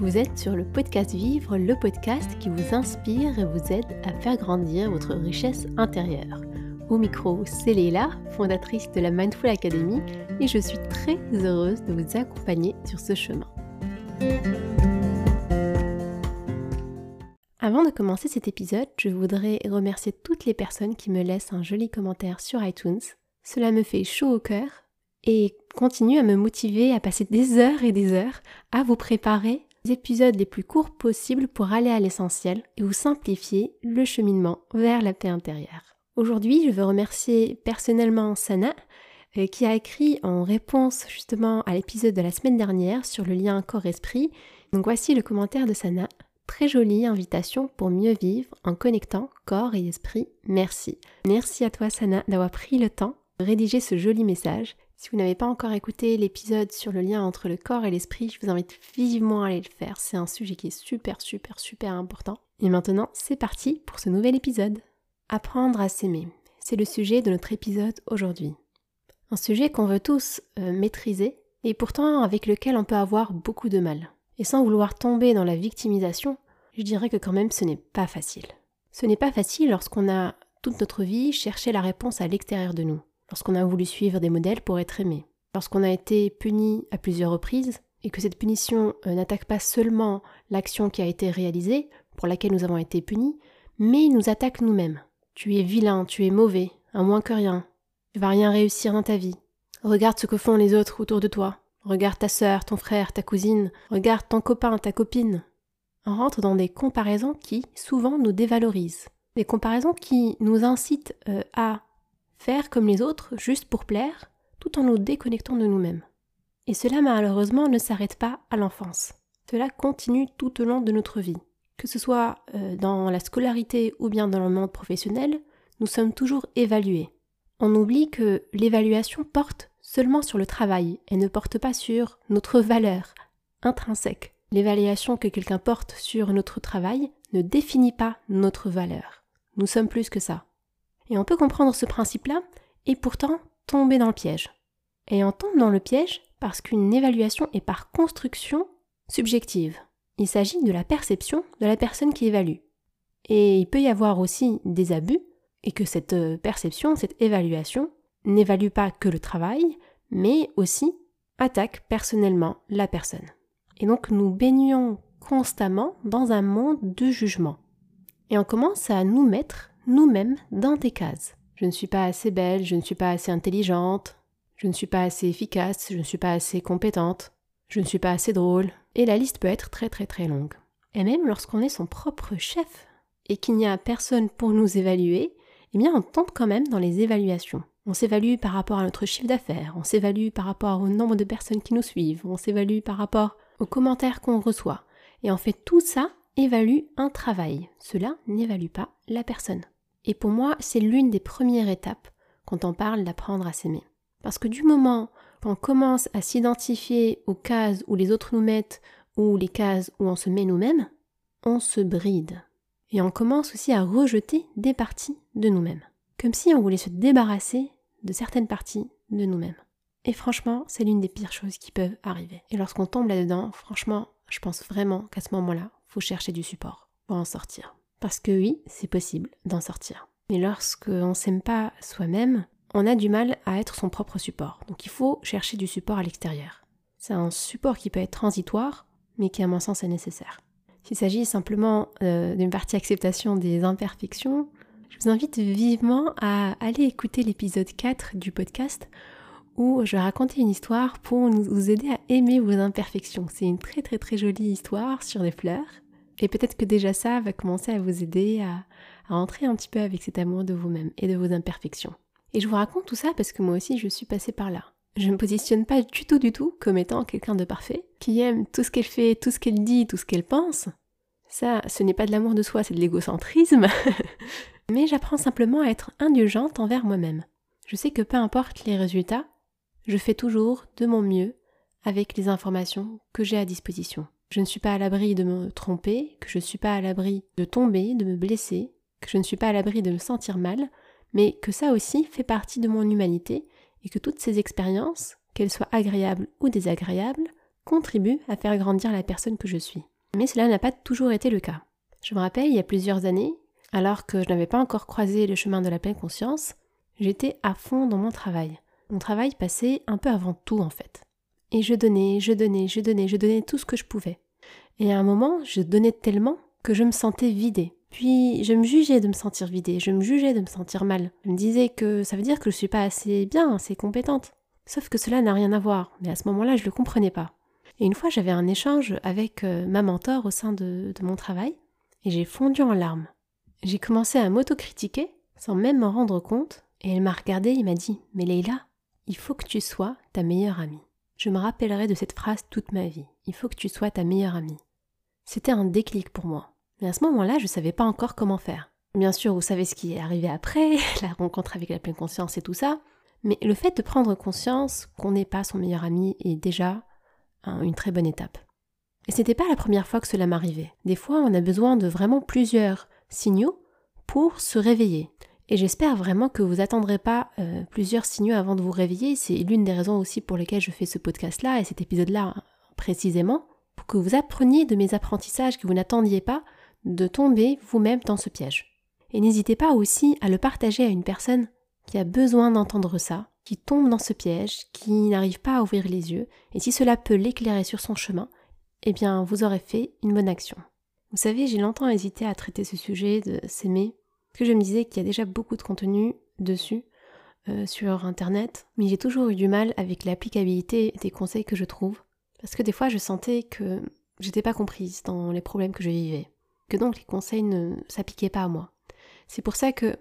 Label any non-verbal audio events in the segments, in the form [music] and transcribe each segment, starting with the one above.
Vous êtes sur le podcast Vivre, le podcast qui vous inspire et vous aide à faire grandir votre richesse intérieure. Au micro, c'est Léla, fondatrice de la Mindful Academy, et je suis très heureuse de vous accompagner sur ce chemin. Avant de commencer cet épisode, je voudrais remercier toutes les personnes qui me laissent un joli commentaire sur iTunes. Cela me fait chaud au cœur et continue à me motiver à passer des heures et des heures à vous préparer épisodes les plus courts possibles pour aller à l'essentiel et vous simplifier le cheminement vers la paix intérieure. Aujourd'hui, je veux remercier personnellement Sana euh, qui a écrit en réponse justement à l'épisode de la semaine dernière sur le lien corps-esprit. Donc voici le commentaire de Sana. Très jolie invitation pour mieux vivre en connectant corps et esprit. Merci. Merci à toi Sana d'avoir pris le temps de rédiger ce joli message si vous n'avez pas encore écouté l'épisode sur le lien entre le corps et l'esprit, je vous invite vivement à aller le faire. C'est un sujet qui est super, super, super important. Et maintenant, c'est parti pour ce nouvel épisode. Apprendre à s'aimer. C'est le sujet de notre épisode aujourd'hui. Un sujet qu'on veut tous euh, maîtriser et pourtant avec lequel on peut avoir beaucoup de mal. Et sans vouloir tomber dans la victimisation, je dirais que quand même ce n'est pas facile. Ce n'est pas facile lorsqu'on a toute notre vie cherché la réponse à l'extérieur de nous lorsqu'on a voulu suivre des modèles pour être aimé, lorsqu'on a été puni à plusieurs reprises et que cette punition euh, n'attaque pas seulement l'action qui a été réalisée, pour laquelle nous avons été punis, mais il nous attaque nous-mêmes. Tu es vilain, tu es mauvais, un moins que rien, tu vas rien réussir dans ta vie. Regarde ce que font les autres autour de toi. Regarde ta sœur, ton frère, ta cousine, regarde ton copain, ta copine. On rentre dans des comparaisons qui, souvent, nous dévalorisent. Des comparaisons qui nous incitent euh, à faire comme les autres juste pour plaire, tout en nous déconnectant de nous-mêmes. Et cela malheureusement ne s'arrête pas à l'enfance. Cela continue tout au long de notre vie. Que ce soit euh, dans la scolarité ou bien dans le monde professionnel, nous sommes toujours évalués. On oublie que l'évaluation porte seulement sur le travail et ne porte pas sur notre valeur intrinsèque. L'évaluation que quelqu'un porte sur notre travail ne définit pas notre valeur. Nous sommes plus que ça. Et on peut comprendre ce principe-là et pourtant tomber dans le piège. Et on tombe dans le piège parce qu'une évaluation est par construction subjective. Il s'agit de la perception de la personne qui évalue. Et il peut y avoir aussi des abus et que cette euh, perception, cette évaluation n'évalue pas que le travail, mais aussi attaque personnellement la personne. Et donc nous baignons constamment dans un monde de jugement. Et on commence à nous mettre nous-mêmes dans des cases. Je ne suis pas assez belle, je ne suis pas assez intelligente, je ne suis pas assez efficace, je ne suis pas assez compétente, je ne suis pas assez drôle, et la liste peut être très très très longue. Et même lorsqu'on est son propre chef et qu'il n'y a personne pour nous évaluer, eh bien on tombe quand même dans les évaluations. On s'évalue par rapport à notre chiffre d'affaires, on s'évalue par rapport au nombre de personnes qui nous suivent, on s'évalue par rapport aux commentaires qu'on reçoit. Et en fait tout ça évalue un travail. Cela n'évalue pas la personne. Et pour moi, c'est l'une des premières étapes quand on parle d'apprendre à s'aimer. Parce que du moment qu'on commence à s'identifier aux cases où les autres nous mettent ou les cases où on se met nous-mêmes, on se bride. Et on commence aussi à rejeter des parties de nous-mêmes. Comme si on voulait se débarrasser de certaines parties de nous-mêmes. Et franchement, c'est l'une des pires choses qui peuvent arriver. Et lorsqu'on tombe là-dedans, franchement, je pense vraiment qu'à ce moment-là, faut chercher du support pour en sortir. Parce que oui, c'est possible d'en sortir. Mais lorsqu'on ne s'aime pas soi-même, on a du mal à être son propre support. Donc il faut chercher du support à l'extérieur. C'est un support qui peut être transitoire, mais qui à mon sens est nécessaire. S'il s'agit simplement euh, d'une partie acceptation des imperfections, je vous invite vivement à aller écouter l'épisode 4 du podcast où je racontais une histoire pour vous aider à aimer vos imperfections. C'est une très très très jolie histoire sur des fleurs et peut-être que déjà ça va commencer à vous aider à, entrer un petit peu avec cet amour de vous-même et de vos imperfections. Et je vous raconte tout ça parce que moi aussi je suis passée par là. Je ne me positionne pas du tout du tout comme étant quelqu'un de parfait, qui aime tout ce qu'elle fait, tout ce qu'elle dit, tout ce qu'elle pense. Ça, ce n'est pas de l'amour de soi, c'est de l'égocentrisme. [laughs] Mais j'apprends simplement à être indulgente envers moi-même. Je sais que peu importe les résultats, je fais toujours de mon mieux avec les informations que j'ai à disposition je ne suis pas à l'abri de me tromper, que je ne suis pas à l'abri de tomber, de me blesser, que je ne suis pas à l'abri de me sentir mal, mais que ça aussi fait partie de mon humanité et que toutes ces expériences, qu'elles soient agréables ou désagréables, contribue à faire grandir la personne que je suis. Mais cela n'a pas toujours été le cas. Je me rappelle, il y a plusieurs années, alors que je n'avais pas encore croisé le chemin de la pleine conscience, j'étais à fond dans mon travail. Mon travail passait un peu avant tout en fait. Et je donnais, je donnais, je donnais, je donnais tout ce que je pouvais. Et à un moment, je donnais tellement que je me sentais vidée. Puis je me jugeais de me sentir vidée, je me jugeais de me sentir mal. Je me disais que ça veut dire que je suis pas assez bien, assez compétente. Sauf que cela n'a rien à voir, mais à ce moment-là, je le comprenais pas. Et une fois, j'avais un échange avec euh, ma mentor au sein de, mon travail, et j'ai fondu en larmes. J'ai commencé à m'autocritiquer sans même m'en rendre compte, et elle m'a regardé et m'a dit Mais Leila, il faut que tu sois ta meilleure amie. Je me rappellerai de cette phrase toute ma vie. Il faut que tu sois ta meilleure amie. C'était un déclic pour moi. Mais à ce moment-là, je ne savais pas encore comment faire. Bien sûr, vous savez ce qui est arrivé après, [laughs] la rencontre avec la pleine conscience et tout ça. Mais le fait de prendre conscience qu'on n'est pas son meilleur ami est déjà une très bonne étape. Et c'était pas la première fois que cela m'arrivait. Des fois, on a besoin de vraiment plusieurs signaux pour se réveiller. Et j'espère vraiment que vous n'attendrez pas euh, plusieurs signaux avant de vous réveiller. C'est l'une des raisons aussi pour lesquelles je fais ce podcast-là et cet épisode-là précisément, pour que vous appreniez de mes apprentissages que vous n'attendiez pas de tomber vous-même dans ce piège. Et n'hésitez pas aussi à le partager à une personne qui a besoin d'entendre ça, qui tombe dans ce piège, qui n'arrive pas à ouvrir les yeux, et si cela peut l'éclairer sur son chemin, eh bien vous aurez fait une bonne action. Vous savez, j'ai longtemps hésité à traiter ce sujet de s'aimer, parce que je me disais qu'il y a déjà beaucoup de contenu dessus, euh, sur internet, mais j'ai toujours eu du mal avec l'applicabilité des conseils que je trouve, parce que des fois je sentais que j'étais pas comprise dans les problèmes que je vivais, que donc les conseils ne s'appliquaient pas à moi. C'est pour ça que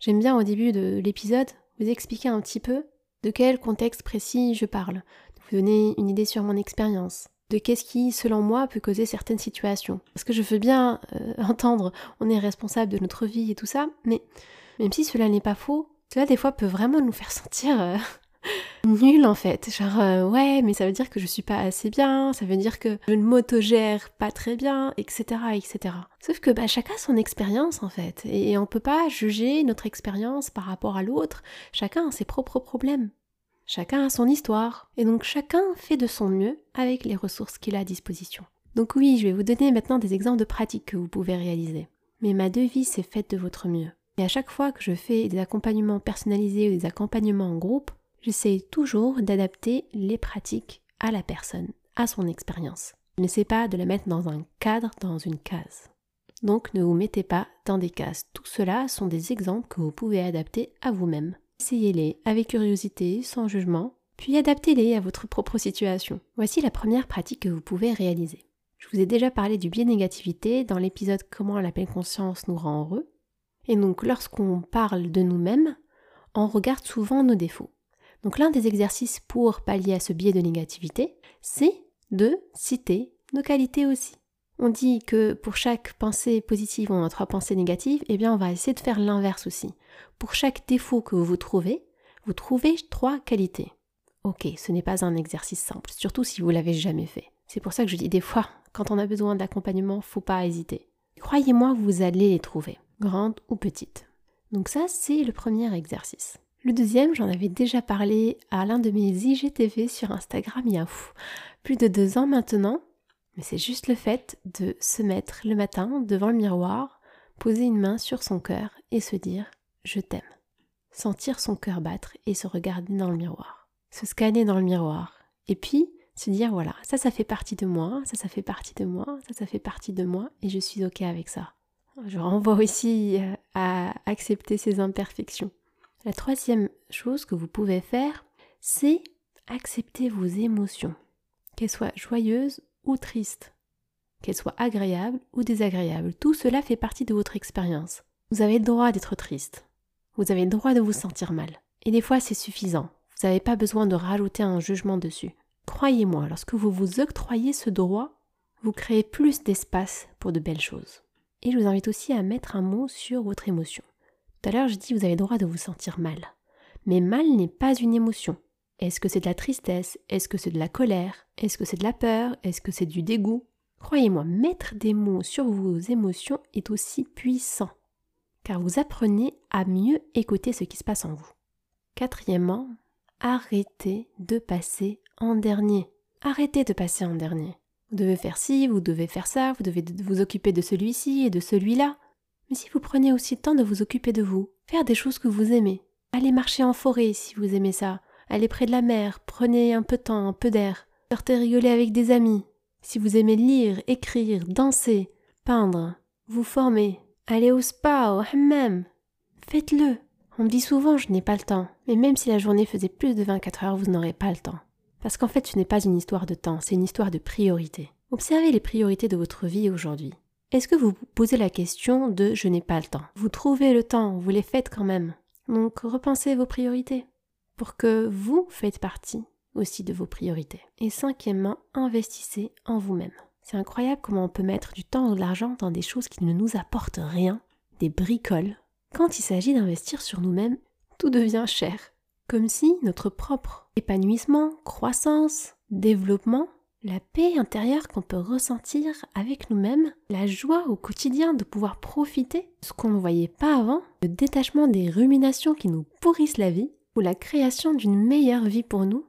j'aime bien au début de l'épisode vous expliquer un petit peu de quel contexte précis je parle, vous donner une idée sur mon expérience, de qu'est-ce qui, selon moi, peut causer certaines situations. Parce que je veux bien euh, [laughs] entendre, on est responsable de notre vie et tout ça, mais même si cela n'est pas faux, cela des fois peut vraiment nous faire sentir euh, [laughs] nul en fait. Genre, euh, ouais, mais ça veut dire que je suis pas assez bien, ça veut dire que je ne m'autogère pas très bien, etc., etc. Sauf que bah, chacun a son expérience en fait, et on peut pas juger notre expérience par rapport à l'autre. Chacun a ses propres problèmes. Chacun a son histoire, et donc chacun fait de son mieux avec les ressources qu'il a à disposition. Donc oui, je vais vous donner maintenant des exemples de pratiques que vous pouvez réaliser. Mais ma devise est faite de votre mieux. Et à chaque fois que je fais des accompagnements personnalisés ou des accompagnements en groupe, j'essaie toujours d'adapter les pratiques à la personne, à son expérience. Je n'essaie pas de la mettre dans un cadre, dans une case. Donc ne vous mettez pas dans des cases. Tout cela sont des exemples que vous pouvez adapter à vous-même. Essayez-les avec curiosité, sans jugement, puis adaptez-les à votre propre situation. Voici la première pratique que vous pouvez réaliser. Je vous ai déjà parlé du biais négativité dans l'épisode Comment la pleine conscience nous rend heureux. Et donc lorsqu'on parle de nous-mêmes, on regarde souvent nos défauts. Donc l'un des exercices pour pallier à ce biais de négativité, c'est de citer nos qualités aussi. On dit que pour chaque pensée positive, on a trois pensées négatives, eh bien on va essayer de faire l'inverse aussi. Pour chaque défaut que vous trouvez, vous trouvez trois qualités. Ok, ce n'est pas un exercice simple, surtout si vous l'avez jamais fait. C'est pour ça que je dis des fois, quand on a besoin d'accompagnement, faut pas hésiter. Croyez-moi, vous allez les trouver, grandes ou petites. Donc ça, c'est le premier exercice. Le deuxième, j'en avais déjà parlé à l'un de mes IGTV sur Instagram il y a plus de deux ans maintenant, c'est juste le fait de se mettre le matin devant le miroir, poser une main sur son cœur et se dire je t'aime. Sentir son cœur battre et se regarder dans le miroir. Se scanner dans le miroir. Et puis se dire voilà, ça ça fait partie de moi, ça ça fait partie de moi, ça ça fait partie de moi et je suis ok avec ça. Je renvoie aussi euh, à accepter ses imperfections. La troisième chose que vous pouvez faire, c'est accepter vos émotions, qu'elles soient joyeuses ou tristes, qu'elles soient agréables ou désagréables. Tout cela fait partie de votre expérience. Vous avez le droit d'être triste, vous avez le droit de vous sentir mal. Et des fois, c'est suffisant. Vous n'avez pas besoin de rajouter un jugement dessus. Croyez-moi, lorsque vous vous octroyez ce droit, vous créez plus d'espace pour de belles choses. Et je vous invite aussi à mettre un mot sur votre émotion. Tout à l'heure, je dis vous avez le droit de vous sentir mal. Mais mal n'est pas une émotion. Est-ce que c'est de la tristesse? Est-ce que c'est de la colère? Est-ce que c'est de la peur? Est-ce que c'est du dégoût? Croyez-moi, mettre des mots sur vos émotions est aussi puissant car vous apprenez à mieux écouter ce qui se passe en vous. Quatrièmement, arrêtez de passer en dernier. Arrêtez de passer en dernier. Vous devez faire ci, vous devez faire ça, vous devez vous occuper de celui-ci et de celui-là. Mais si vous prenez aussi le temps de vous occuper de vous, faire des choses que vous aimez, allez marcher en forêt si vous aimez ça, allez près de la mer, prenez un peu de temps, un peu d'air, sortez rigoler avec des amis. Si vous aimez lire, écrire, danser, peindre, vous former, allez au spa, au hammam, faites-le. On me dit souvent je n'ai pas le temps, mais même si la journée faisait plus de 24 heures, vous n'aurez pas le temps. Parce qu'en fait, ce n'est pas une histoire de temps, c'est une histoire de priorité. Observez les priorités de votre vie aujourd'hui. Est-ce que vous vous posez la question de je n'ai pas le temps Vous trouvez le temps, vous les faites quand même. Donc repensez vos priorités pour que vous faites partie aussi de vos priorités. Et cinquièmement, investissez en vous-même. C'est incroyable comment on peut mettre du temps ou de l'argent dans des choses qui ne nous apportent rien, des bricoles. Quand il s'agit d'investir sur nous-mêmes, tout devient cher. Comme si notre propre épanouissement, croissance, développement, la paix intérieure qu'on peut ressentir avec nous-mêmes, la joie au quotidien de pouvoir profiter de ce qu'on ne voyait pas avant, le détachement des ruminations qui nous pourrissent la vie, la création d'une meilleure vie pour nous,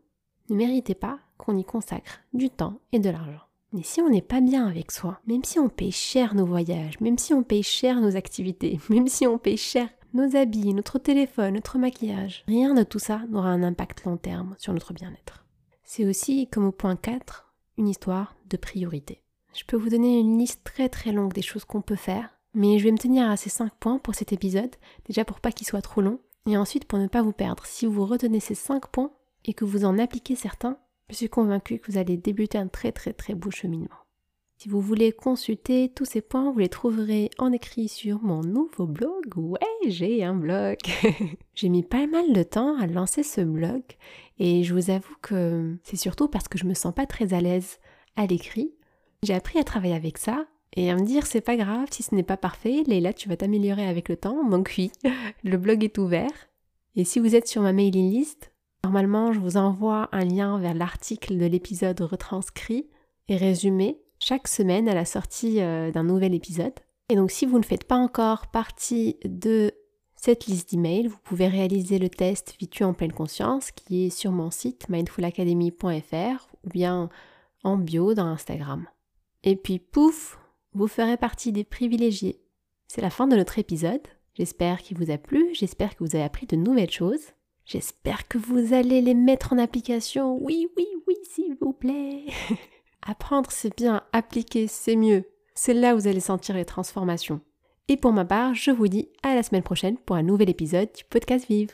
ne méritait pas qu'on y consacre du temps et de l'argent. Mais si on n'est pas bien avec soi, même si on paye cher nos voyages, même si on paye cher nos activités, [laughs] même si on paye cher nos habits, notre téléphone, notre maquillage. Rien de tout ça n'aura un impact long terme sur notre bien-être. C'est aussi, comme au point 4, une histoire de priorité. Je peux vous donner une liste très très longue des choses qu'on peut faire, mais je vais me tenir à ces 5 points pour cet épisode, déjà pour pas qu'il soit trop long, et ensuite pour ne pas vous perdre. Si vous retenez ces 5 points et que vous en appliquez certains, je suis convaincue que vous allez débuter un très très très beau cheminement. Si vous voulez consulter tous ces points, vous les trouverez en écrit sur mon nouveau blog. Ouais, j'ai un blog. [laughs] j'ai mis pas mal de temps à lancer ce blog et je vous avoue que c'est surtout parce que je me sens pas très à l'aise à l'écrit. J'ai appris à travailler avec ça et à me dire c'est pas grave si ce n'est pas parfait, Leila, tu vas t'améliorer avec le temps. Donc oui, [laughs] le blog est ouvert. Et si vous êtes sur ma mailing list, normalement je vous envoie un lien vers l'article de l'épisode retranscrit et résumé chaque semaine à la sortie euh, d'un nouvel épisode. Et donc si vous ne faites pas encore partie de cette liste d'emails, vous pouvez réaliser le test Vitu en pleine conscience qui est sur mon site mindfulacademy.fr ou bien en bio dans Instagram. Et puis pouf, vous ferez partie des privilégiés. C'est la fin de notre épisode. J'espère qu'il vous a plu, j'espère que vous avez appris de nouvelles choses. J'espère que vous allez les mettre en application. Oui, oui, oui, s'il vous plaît. [laughs] Apprendre, c'est bien, appliquer, c'est mieux. C'est là où vous allez sentir les transformations. Et pour ma part, je vous dis à la semaine prochaine pour un nouvel épisode du podcast Vivre.